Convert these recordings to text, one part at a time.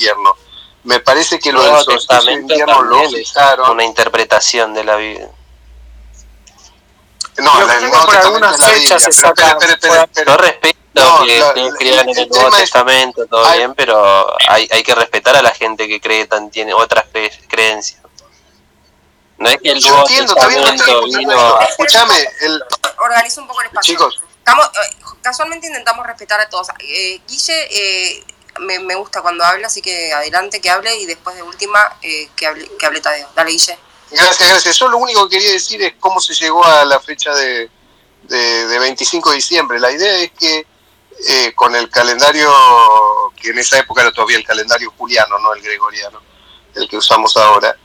invierno. Me parece que lo del solsticio de invierno lo fijaron. Una interpretación de la Biblia. No, la, no, por algunas fechas se saca. Yo respeto que ustedes crean en el, Nuevo Testamento, todo bien, pero hay, hay que respetar a la gente que cree tan, tiene otras creencias. No es que el Yo entiendo, Testamento vino. Escúchame, el... organiza un poco el espacio. Chicos. Estamos, eh, casualmente intentamos respetar a todos. Eh, Guille, eh, me, me, gusta cuando habla, así que adelante que hable y después de última eh, que, hable, que hable Tadeo. Dale, Guille. Gracias, gracias. Yo lo único que quería decir es cómo se llegó a la fecha de, de, de 25 de diciembre. La idea es que eh, con el calendario, que en esa época era todavía el calendario juliano, no el gregoriano, el que usamos ahora,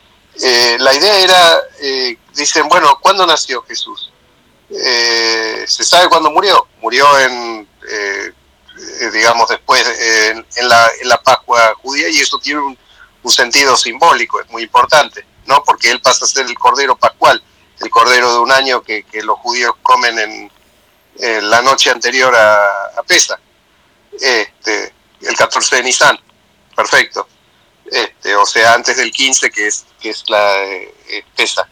eh, la idea era, eh, dicen, bueno, ¿cuándo nació Jesús? Eh, ¿Se sabe cuándo murió? Murió en, eh, digamos, después, en, en, la, en la Pascua judía y eso tiene un, un sentido simbólico, es muy importante. ¿no? Porque él pasa a ser el cordero pascual, el cordero de un año que, que los judíos comen en, en, la noche anterior a, a Pesa, este, el 14 de Nisan, perfecto. Este, o sea, antes del 15 que es, que es la eh, Pesa.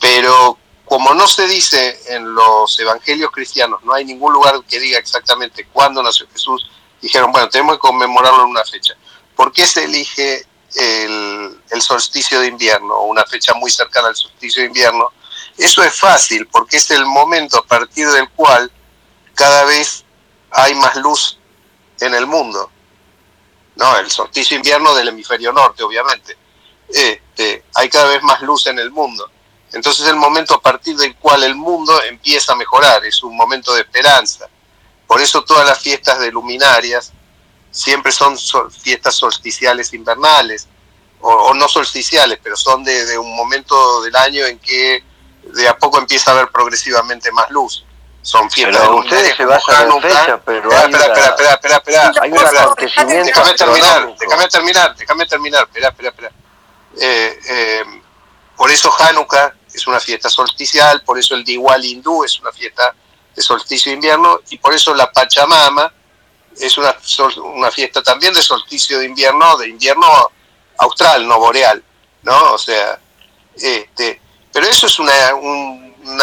Pero como no se dice en los evangelios cristianos, no hay ningún lugar que diga exactamente cuándo nació Jesús, dijeron, bueno, tenemos que conmemorarlo en una fecha. ¿Por qué se elige el, solsticio de invierno, una fecha muy cercana al solsticio de invierno, eso es fácil porque es el momento a partir del cual cada vez hay más luz en el mundo. No, el solsticio de invierno del hemisferio norte, obviamente. Este, hay cada vez más luz en el mundo. Entonces el momento a partir del cual el mundo empieza a mejorar, es un momento de esperanza. Por eso todas las fiestas de luminarias siempre son sol, fiestas solsticiales invernales, o, o, no solsticiales, pero son de, de, un momento del año en que de a poco empieza a haber progresivamente más luz. Son fiestas pero ustedes se basan en fecha, pero espera, espera, espera, espera, espera, espera, hay un acontecimiento déjame terminar, déjame terminar, déjame terminar, espera, espera, espera. Eh, eh, por eso Hanukkah es una fiesta solsticial, por eso el Diwali hindú es una fiesta de solsticio de invierno, y por eso la Pachamama, es una, una fiesta también de solsticio de invierno, de invierno austral, no boreal, ¿no? O sea, este, pero eso es una, un, una